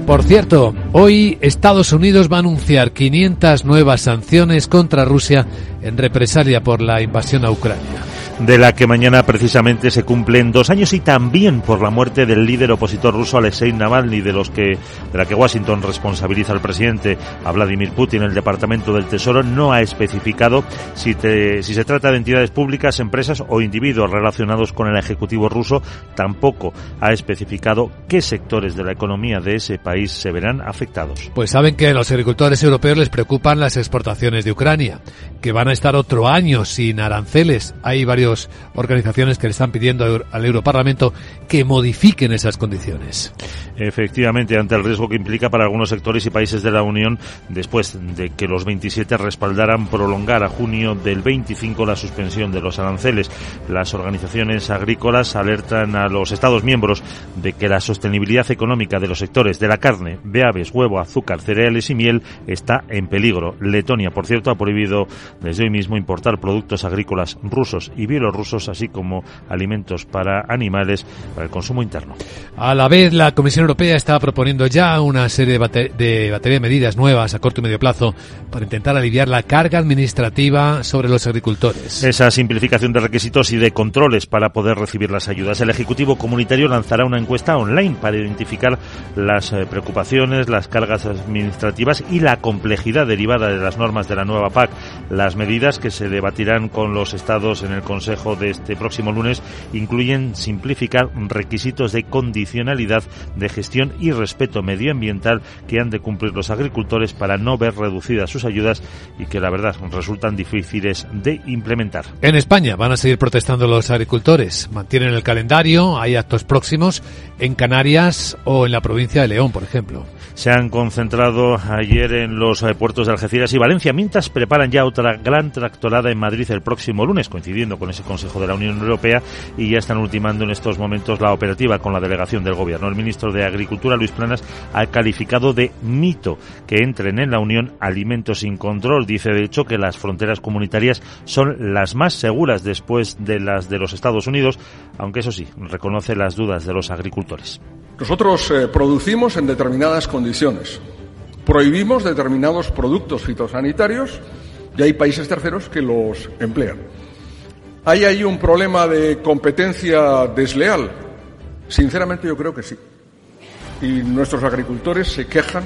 Por cierto, hoy Estados Unidos va a anunciar 500 nuevas sanciones contra Rusia en represalia por la invasión a Ucrania de la que mañana precisamente se cumplen dos años y también por la muerte del líder opositor ruso Alexei Navalny, de los que de la que Washington responsabiliza al presidente a Vladimir Putin. El Departamento del Tesoro no ha especificado si, si se trata de entidades públicas, empresas o individuos relacionados con el ejecutivo ruso. Tampoco ha especificado qué sectores de la economía de ese país se verán afectados. Pues saben que a los agricultores europeos les preocupan las exportaciones de Ucrania, que van a estar otro año sin aranceles. Hay varios organizaciones que le están pidiendo al Europarlamento que modifiquen esas condiciones. Efectivamente, ante el riesgo que implica para algunos sectores y países de la Unión, después de que los 27 respaldaran prolongar a junio del 25 la suspensión de los aranceles, las organizaciones agrícolas alertan a los Estados miembros de que la sostenibilidad económica de los sectores de la carne, de aves, huevo, azúcar, cereales y miel está en peligro. Letonia, por cierto, ha prohibido desde hoy mismo importar productos agrícolas rusos y bielorrusos, así como alimentos para animales para el consumo interno. A la vez, la Comisión Europea está proponiendo ya una serie de, batería de medidas nuevas a corto y medio plazo para intentar aliviar la carga administrativa sobre los agricultores. Esa simplificación de requisitos y de controles para poder recibir las ayudas. El Ejecutivo Comunitario lanzará una encuesta online para identificar las eh, preocupaciones, las cargas administrativas y la complejidad derivada de las normas de la nueva PAC. Las medidas que se debatirán con los estados en el Consejo Consejo de este próximo lunes incluyen simplificar requisitos de condicionalidad de gestión y respeto medioambiental que han de cumplir los agricultores para no ver reducidas sus ayudas y que la verdad resultan difíciles de implementar. En España van a seguir protestando los agricultores. Mantienen el calendario, hay actos próximos en Canarias o en la provincia de León, por ejemplo. Se han concentrado ayer en los eh, puertos de Algeciras y Valencia, mientras preparan ya otra gran tractorada en Madrid el próximo lunes, coincidiendo con ese Consejo de la Unión Europea, y ya están ultimando en estos momentos la operativa con la delegación del Gobierno. El ministro de Agricultura, Luis Planas, ha calificado de mito que entren en la Unión alimentos sin control. Dice, de hecho, que las fronteras comunitarias son las más seguras después de las de los Estados Unidos, aunque eso sí, reconoce las dudas de los agricultores. Nosotros eh, producimos en determinadas condiciones. Prohibimos determinados productos fitosanitarios y hay países terceros que los emplean. ¿Hay ahí un problema de competencia desleal? Sinceramente yo creo que sí. Y nuestros agricultores se quejan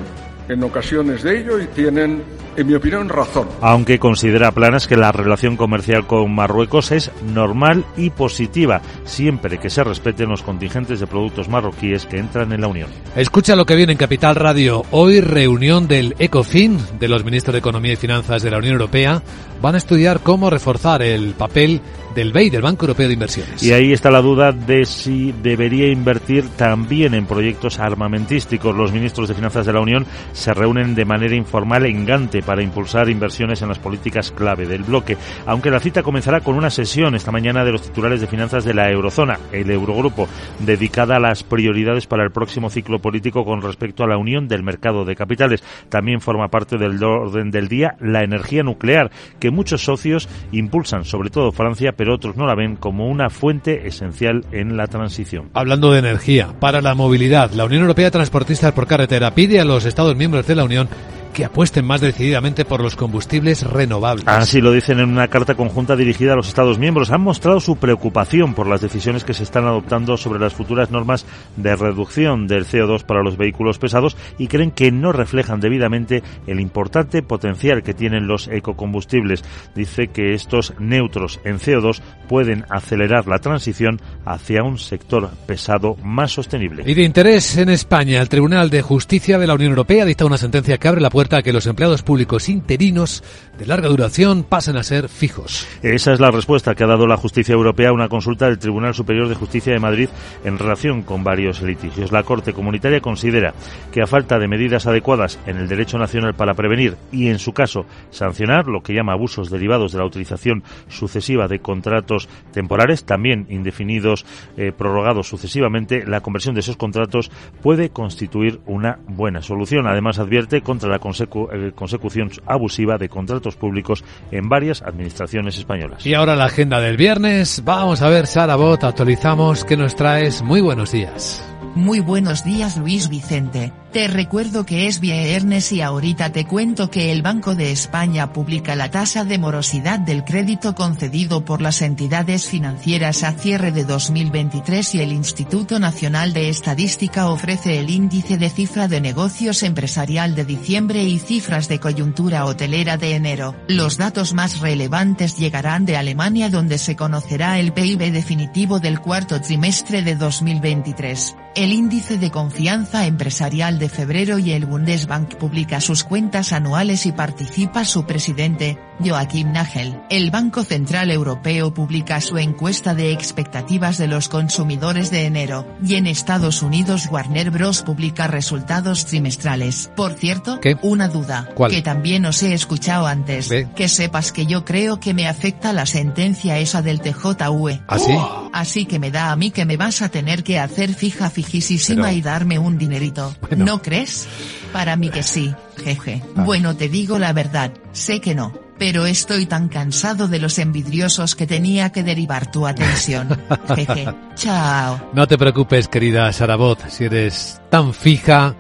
en ocasiones de ello y tienen, en mi opinión, razón. Aunque considera Planas que la relación comercial con Marruecos es normal y positiva, siempre que se respeten los contingentes de productos marroquíes que entran en la Unión. Escucha lo que viene en Capital Radio. Hoy reunión del ECOFIN, de los ministros de Economía y Finanzas de la Unión Europea, van a estudiar cómo reforzar el papel del BEI, del Banco Europeo de Inversiones. Y ahí está la duda de si debería invertir también en proyectos armamentísticos. Los ministros de Finanzas de la Unión se reúnen de manera informal en Gante para impulsar inversiones en las políticas clave del bloque, aunque la cita comenzará con una sesión esta mañana de los titulares de finanzas de la Eurozona, el Eurogrupo, dedicada a las prioridades para el próximo ciclo político con respecto a la unión del mercado de capitales. También forma parte del orden del día la energía nuclear, que muchos socios impulsan, sobre todo Francia, pero otros no la ven como una fuente esencial en la transición. Hablando de energía, para la movilidad, la Unión Europea Transportistas por Carretera pide a los Estados miembros de la Unión que apuesten más decididamente por los combustibles renovables. Así lo dicen en una carta conjunta dirigida a los Estados miembros. Han mostrado su preocupación por las decisiones que se están adoptando sobre las futuras normas de reducción del CO2 para los vehículos pesados y creen que no reflejan debidamente el importante potencial que tienen los ecocombustibles. Dice que estos neutros en CO2 pueden acelerar la transición hacia un sector pesado más sostenible. Y de interés en España, el Tribunal de Justicia de la Unión Europea dicta una sentencia que abre la puerta a que los empleados públicos interinos de larga duración pasen a ser fijos. Esa es la respuesta que ha dado la justicia europea a una consulta del Tribunal Superior de Justicia de Madrid en relación con varios litigios. La Corte Comunitaria considera que a falta de medidas adecuadas en el derecho nacional para prevenir y, en su caso, sancionar lo que llama abusos derivados de la utilización sucesiva de contratos temporales, también indefinidos, eh, prorrogados sucesivamente, la conversión de esos contratos puede constituir una buena solución. Además, advierte contra la consecu eh, consecución abusiva de contratos públicos en varias administraciones españolas. Y ahora la agenda del viernes. Vamos a ver, Sara Bot, actualizamos. ¿Qué nos traes? Muy buenos días. Muy buenos días Luis Vicente. Te recuerdo que es viernes y ahorita te cuento que el Banco de España publica la tasa de morosidad del crédito concedido por las entidades financieras a cierre de 2023 y el Instituto Nacional de Estadística ofrece el índice de cifra de negocios empresarial de diciembre y cifras de coyuntura hotelera de enero. Los datos más relevantes llegarán de Alemania donde se conocerá el PIB definitivo del cuarto trimestre de 2023. El índice de confianza empresarial de febrero y el Bundesbank publica sus cuentas anuales y participa su presidente, Joachim Nagel. El Banco Central Europeo publica su encuesta de expectativas de los consumidores de enero, y en Estados Unidos Warner Bros. publica resultados trimestrales. Por cierto, una duda, ¿Cuál? que también os he escuchado antes, Ve. que sepas que yo creo que me afecta la sentencia esa del TJUE. ¿Ah, sí? Así que me da a mí que me vas a tener que hacer fija fijísima Pero- y darme un dinerito. Bueno. ¿No crees? Para mí que sí, jeje. Ah. Bueno te digo la verdad, sé que no. Pero estoy tan cansado de los envidiosos que tenía que derivar tu atención. Jeje. Chao. No te preocupes, querida Sarabot, si eres tan fija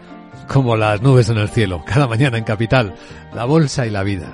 como las nubes en el cielo. Cada mañana en Capital, la bolsa y la vida.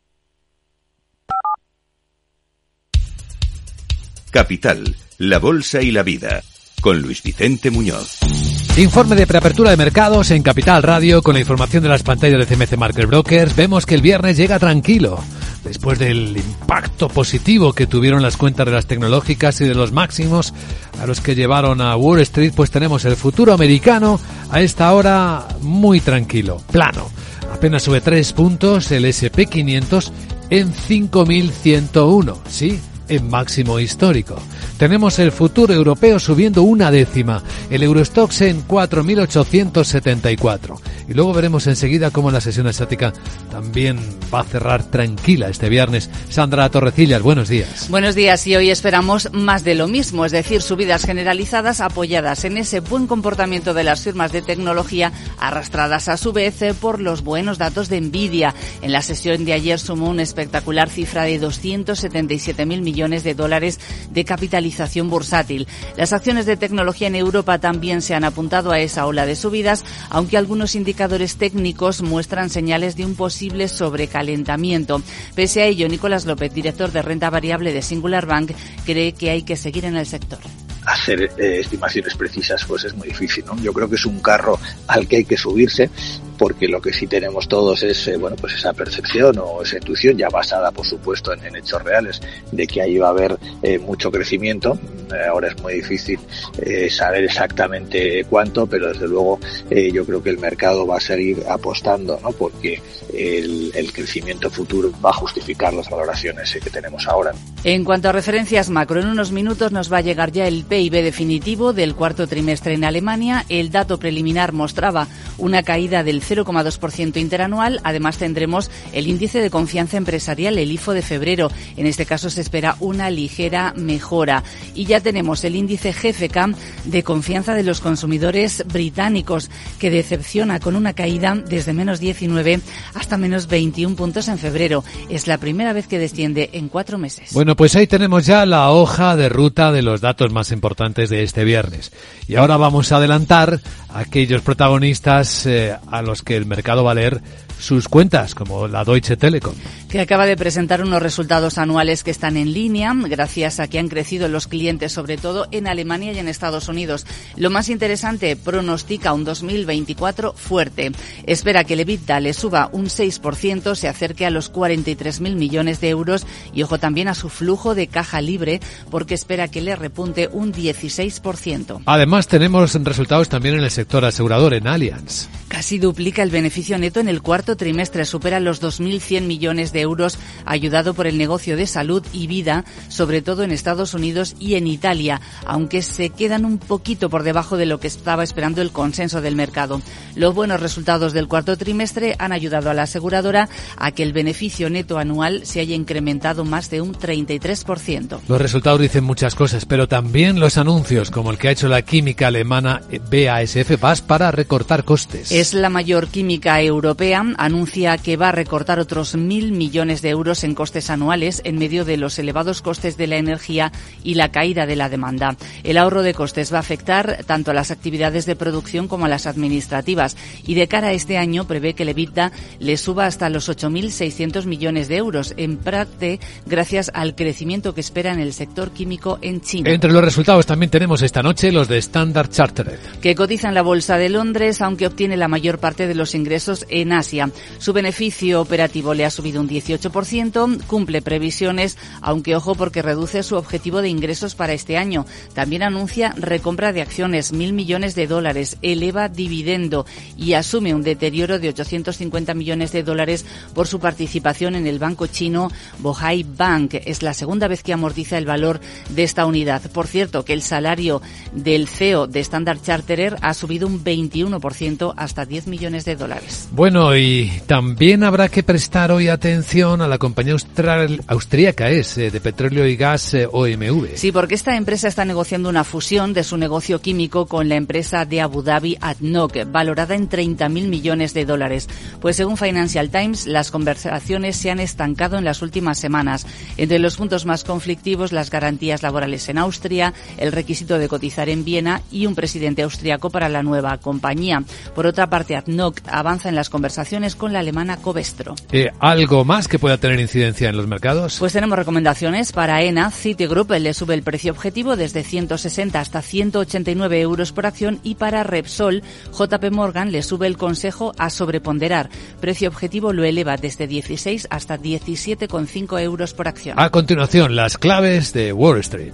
Capital, la Bolsa y la Vida, con Luis Vicente Muñoz. Informe de preapertura de mercados en Capital Radio con la información de las pantallas de CMC Market Brokers. Vemos que el viernes llega tranquilo. Después del impacto positivo que tuvieron las cuentas de las tecnológicas y de los máximos a los que llevaron a Wall Street, pues tenemos el futuro americano a esta hora muy tranquilo, plano. Apenas sube tres puntos el SP500 en 5101. Sí, en máximo histórico. Tenemos el futuro europeo subiendo una décima, el Eurostox en 4.874. Y luego veremos enseguida cómo la sesión asiática también va a cerrar tranquila este viernes. Sandra Torrecillas, buenos días. Buenos días y hoy esperamos más de lo mismo, es decir, subidas generalizadas apoyadas en ese buen comportamiento de las firmas de tecnología, arrastradas a su vez eh, por los buenos datos de Nvidia. En la sesión de ayer sumó una espectacular cifra de 277.000 millones de dólares de capitalización bursátil. Las acciones de tecnología en Europa también se han apuntado a esa ola de subidas, aunque algunos indicadores técnicos muestran señales de un posible sobrecalentamiento. Pese a ello, Nicolás López, director de renta variable de Singular Bank, cree que hay que seguir en el sector hacer eh, estimaciones precisas pues es muy difícil ¿no? yo creo que es un carro al que hay que subirse porque lo que sí tenemos todos es eh, bueno pues esa percepción o esa intuición ya basada por supuesto en, hechos reales de que ahí va a haber eh, mucho crecimiento. Eh, ahora es muy difícil saber exactamente cuánto pero desde luego yo creo que el mercado va a seguir apostando no porque el, el crecimiento futuro va a justificar las valoraciones que tenemos ahora. En cuanto a referencias macro en unos minutos nos va a llegar ya el PIB definitivo del cuarto trimestre en Alemania. El dato preliminar mostraba una caída del 0,2% interanual. Además, tendremos el índice de confianza empresarial, el IFO de febrero. En este caso se espera una ligera mejora. Y ya tenemos el índice GFK de confianza de los consumidores británicos, que decepciona con una caída desde menos 19 hasta menos 21 puntos en febrero. Es la primera vez que desciende en cuatro meses. Bueno, pues ahí tenemos ya la hoja de ruta de los datos más importantes de este viernes. Y ahora vamos a adelantar a aquellos protagonistas eh, a los que el mercado va a leer sus cuentas, como la Deutsche Telekom. Que acaba de presentar unos resultados anuales que están en línea, gracias a que han crecido los clientes, sobre todo en Alemania y en Estados Unidos. Lo más interesante, pronostica un 2024 fuerte. Espera que el EBITDA le suba un 6%, se acerque a los 43.000 millones de euros y ojo también a su flujo de caja libre, porque espera que le repunte un 16%. Además, tenemos resultados también en el sector asegurador, en Allianz. Casi duplica el beneficio neto en el cuarto trimestre, supera los 2.100 millones de euros, ayudado por el negocio de salud y vida, sobre todo en Estados Unidos y en Italia, aunque se quedan un poquito por debajo de lo que estaba esperando el consenso del mercado. Los buenos resultados del cuarto trimestre han ayudado a la aseguradora a que el beneficio neto anual se haya incrementado más de un 33%. Los resultados dicen muchas cosas, pero también los anuncios, como el que ha hecho la química alemana BASF para recortar costes es la mayor química europea, anuncia que va a recortar otros mil millones de euros en costes anuales en medio de los elevados costes de la energía y la caída de la demanda. El ahorro de costes va a afectar tanto a las actividades de producción como a las administrativas y de cara a este año prevé que el EBITDA le suba hasta los 8.600 millones de euros, en parte gracias al crecimiento que espera en el sector químico en China. Entre los resultados también tenemos esta noche los de Standard Chartered. Que cotizan la Bolsa de Londres, aunque obtiene la mayor parte de los ingresos en Asia. Su beneficio operativo le ha subido un 18%, cumple previsiones, aunque ojo porque reduce su objetivo de ingresos para este año. También anuncia recompra de acciones, mil millones de dólares, eleva dividendo y asume un deterioro de 850 millones de dólares por su participación en el banco chino Bohai Bank. Es la segunda vez que amortiza el valor de esta unidad. Por cierto, que el salario del CEO de Standard Charterer ha subido un 21% hasta 10 millones de dólares. Bueno, y También habrá que prestar hoy atención a la compañía austral, austríaca es, eh, de petróleo y gas eh, OMV. Sí, porque esta empresa está negociando una fusión de su negocio químico con la empresa de Abu Dhabi ADNOC, valorada en 30.000 millones de dólares. Pues según Financial Times, las conversaciones se han estancado en las últimas semanas. Entre los puntos más conflictivos, las garantías laborales en Austria, el requisito de cotizar en Viena y un presidente austriaco para la nueva compañía. Por otra parte, ADNOC avanza en las conversaciones con la alemana Covestro. Eh, ¿Algo más que pueda tener incidencia en los mercados? Pues tenemos recomendaciones para ENA. Citigroup le sube el precio objetivo desde 160 hasta 189 euros por acción y para Repsol, JP Morgan le sube el consejo a sobreponderar. Precio objetivo lo eleva desde 16 hasta 17,5 euros por acción. A continuación, las claves de Wall Street.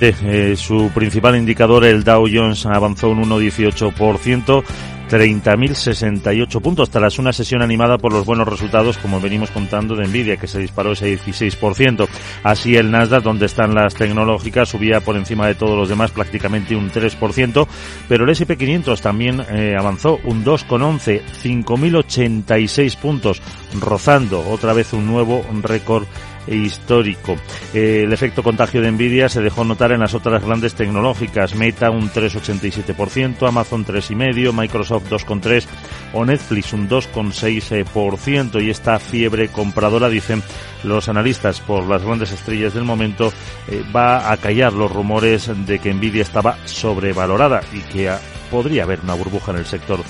Eh, su principal indicador, el Dow Jones, avanzó un 1,18%. 30.068 puntos tras una sesión animada por los buenos resultados, como venimos contando, de Nvidia, que se disparó ese 16%. Así el Nasdaq, donde están las tecnológicas, subía por encima de todos los demás prácticamente un 3%, pero el S&P 500 también eh, avanzó un 2,11, 5.086 puntos, rozando otra vez un nuevo récord histórico. Eh, el efecto contagio de Nvidia se dejó notar en las otras grandes tecnológicas. Meta un 3,87%, Amazon 3,5%, Microsoft 2,3% o Netflix un 2,6%. Y esta fiebre compradora, dicen los analistas, por las grandes estrellas del momento, eh, va a callar los rumores de que Nvidia estaba sobrevalorada y que podría haber una burbuja en el sector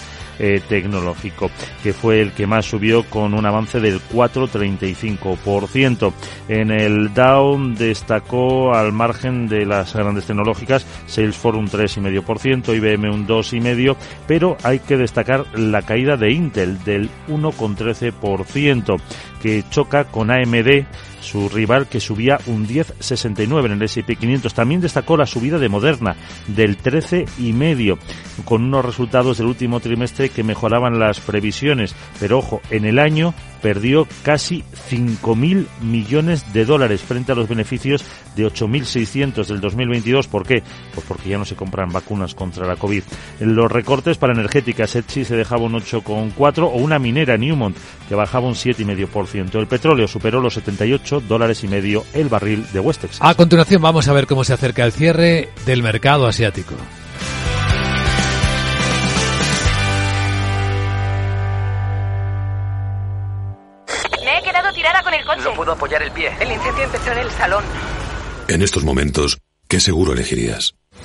eh, tecnológico, que fue el que más subió con un avance del 4,35%. En el Dow destacó al margen de las grandes tecnológicas Salesforce un 3,5%, IBM un 2,5%, pero hay que destacar la caída de Intel del 1,13%, que choca con AMD su rival que subía un 10,69 en el S&P 500. También destacó la subida de Moderna del 13,5 con unos resultados del último trimestre que mejoraban las previsiones, pero ojo, en el año perdió casi 5.000 millones de dólares frente a los beneficios de 8.600 del 2022. ¿Por qué? Pues porque ya no se compran vacunas contra la COVID. Los recortes para energéticas, Etsy se dejaba un 8,4 o una minera Newmont que bajaba un 7,5%. El petróleo superó los 78 dólares y medio el barril de West Texas. A continuación vamos a ver cómo se acerca el cierre del mercado asiático. Me he quedado tirada con el coche. No puedo apoyar el pie. El incendio empezó en el salón. En estos momentos, ¿qué seguro elegirías?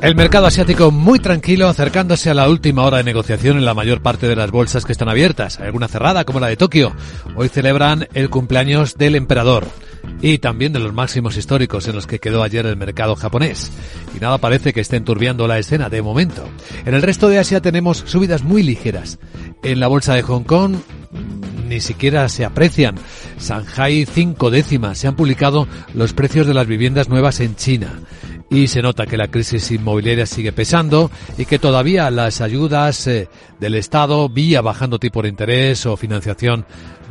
El mercado asiático muy tranquilo, acercándose a la última hora de negociación en la mayor parte de las bolsas que están abiertas. Hay alguna cerrada, como la de Tokio. Hoy celebran el cumpleaños del emperador y también de los máximos históricos en los que quedó ayer el mercado japonés. Y nada parece que esté enturbiando la escena de momento. En el resto de Asia tenemos subidas muy ligeras. En la bolsa de Hong Kong ni siquiera se aprecian. Shanghai cinco décimas. Se han publicado los precios de las viviendas nuevas en China y se nota que la crisis inmobiliaria sigue pesando y que todavía las ayudas eh, del Estado vía bajando tipo de interés o financiación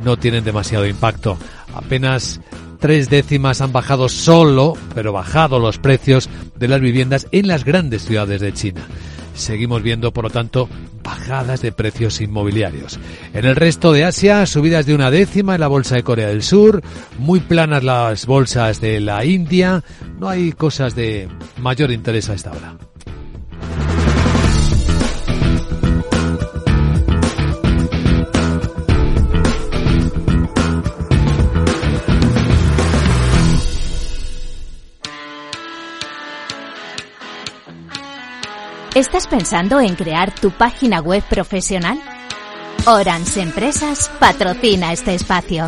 no tienen demasiado impacto. Apenas tres décimas han bajado solo, pero bajado los precios de las viviendas en las grandes ciudades de China. Seguimos viendo, por lo tanto, bajadas de precios inmobiliarios. En el resto de Asia, subidas de una décima en la bolsa de Corea del Sur, muy planas las bolsas de la India, no hay cosas de mayor interés a esta hora. ¿Estás pensando en crear tu página web profesional? Orange Empresas patrocina este espacio.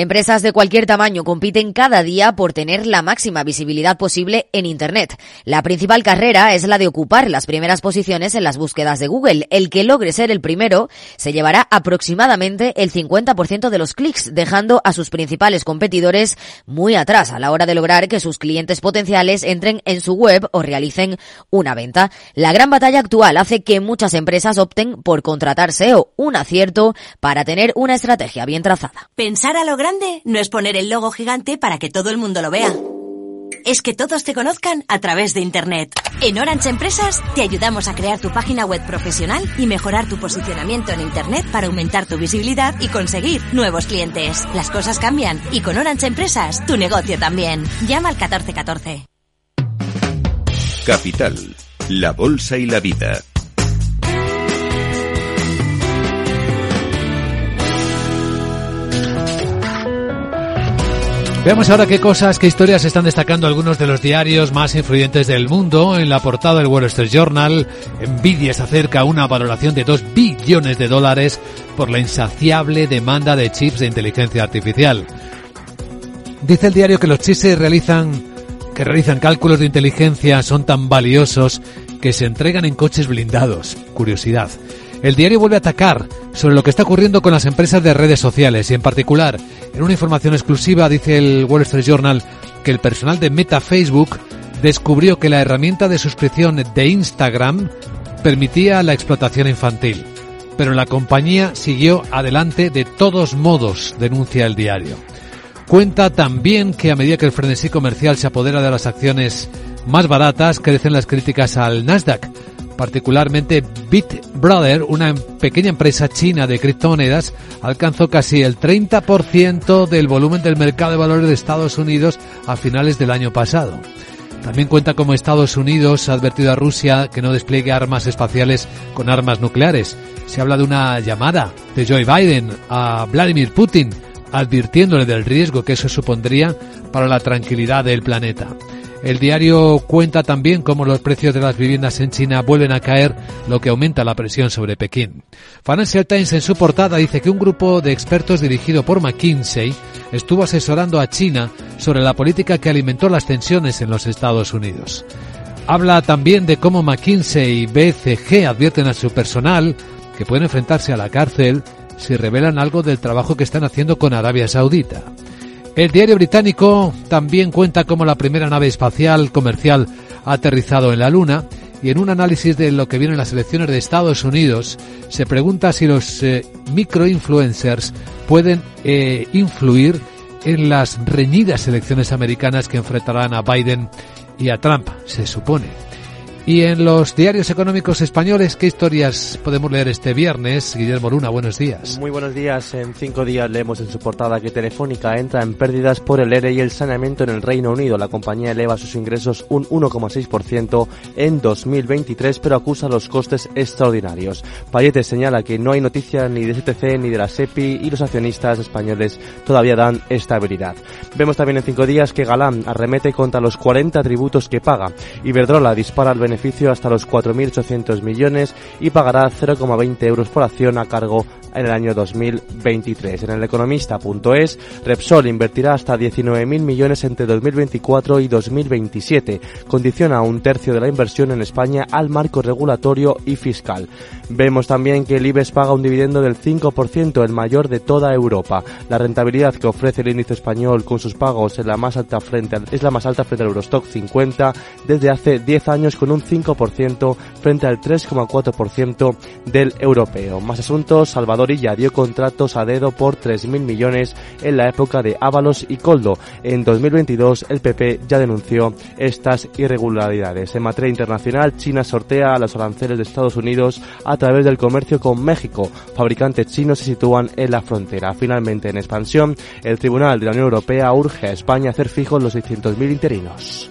Empresas de cualquier tamaño compiten cada día por tener la máxima visibilidad posible en Internet. La principal carrera es la de ocupar las primeras posiciones en las búsquedas de Google. El que logre ser el primero se llevará aproximadamente el 50% de los clics, dejando a sus principales competidores muy atrás a la hora de lograr que sus clientes potenciales entren en su web o realicen una venta. La gran batalla actual hace que muchas empresas opten por contratar SEO, un acierto para tener una estrategia bien trazada. Pensar a lo no es poner el logo gigante para que todo el mundo lo vea. Es que todos te conozcan a través de Internet. En Orange Empresas te ayudamos a crear tu página web profesional y mejorar tu posicionamiento en Internet para aumentar tu visibilidad y conseguir nuevos clientes. Las cosas cambian y con Orange Empresas tu negocio también. Llama al 1414. Capital, la Bolsa y la Vida. Veamos ahora qué cosas, qué historias están destacando algunos de los diarios más influyentes del mundo. En la portada del Wall Street Journal, Nvidia se acerca a una valoración de 2 billones de dólares por la insaciable demanda de chips de inteligencia artificial. Dice el diario que los chips realizan, que realizan cálculos de inteligencia son tan valiosos que se entregan en coches blindados. Curiosidad. El diario vuelve a atacar sobre lo que está ocurriendo con las empresas de redes sociales y en particular, en una información exclusiva dice el Wall Street Journal que el personal de Meta Facebook descubrió que la herramienta de suscripción de Instagram permitía la explotación infantil. Pero la compañía siguió adelante de todos modos, denuncia el diario. Cuenta también que a medida que el frenesí comercial se apodera de las acciones más baratas, crecen las críticas al Nasdaq, particularmente BitBrother, una pequeña empresa china de criptomonedas, alcanzó casi el 30% del volumen del mercado de valores de Estados Unidos a finales del año pasado. También cuenta como Estados Unidos ha advertido a Rusia que no despliegue armas espaciales con armas nucleares. Se habla de una llamada de Joe Biden a Vladimir Putin advirtiéndole del riesgo que eso supondría para la tranquilidad del planeta. El diario cuenta también cómo los precios de las viviendas en China vuelven a caer, lo que aumenta la presión sobre Pekín. Financial Times en su portada dice que un grupo de expertos dirigido por McKinsey estuvo asesorando a China sobre la política que alimentó las tensiones en los Estados Unidos. Habla también de cómo McKinsey y BCG advierten a su personal que pueden enfrentarse a la cárcel si revelan algo del trabajo que están haciendo con Arabia Saudita. El diario británico también cuenta cómo la primera nave espacial comercial aterrizado en la Luna y en un análisis de lo que viene en las elecciones de Estados Unidos se pregunta si los eh, microinfluencers pueden eh, influir en las reñidas elecciones americanas que enfrentarán a Biden y a Trump, se supone. Y en los diarios económicos españoles, ¿qué historias podemos leer este viernes? Guillermo Luna, buenos días. Muy buenos días. En cinco días leemos en su portada que Telefónica entra en pérdidas por el ERE y el saneamiento en el Reino Unido. La compañía eleva sus ingresos un 1,6% en 2023, pero acusa los costes extraordinarios. Payete señala que no hay noticias ni de STC ni de la SEPI y los accionistas españoles todavía dan estabilidad. Vemos también en cinco días que Galán arremete contra los 40 tributos que paga. Iberdrola dispara el beneficio hasta los 4.800 millones y pagará 0,20 euros por acción a cargo en el año 2023. En el economista.es, Repsol invertirá hasta 19.000 millones entre 2024 y 2027. Condiciona un tercio de la inversión en España al marco regulatorio y fiscal. Vemos también que el IBEX paga un dividendo del 5%, el mayor de toda Europa. La rentabilidad que ofrece el índice español con sus pagos es la más alta frente al, es la más alta frente al Eurostock 50 desde hace 10 años con un 5% frente al 3,4% del europeo. Más asuntos, Salvador Illa dio contratos a dedo por 3.000 millones en la época de Ábalos y Coldo. En 2022 el PP ya denunció estas irregularidades. En materia internacional, China sortea a los aranceles de Estados Unidos a través del comercio con México. Fabricantes chinos se sitúan en la frontera. Finalmente, en expansión, el Tribunal de la Unión Europea urge a España hacer fijos los 600.000 interinos.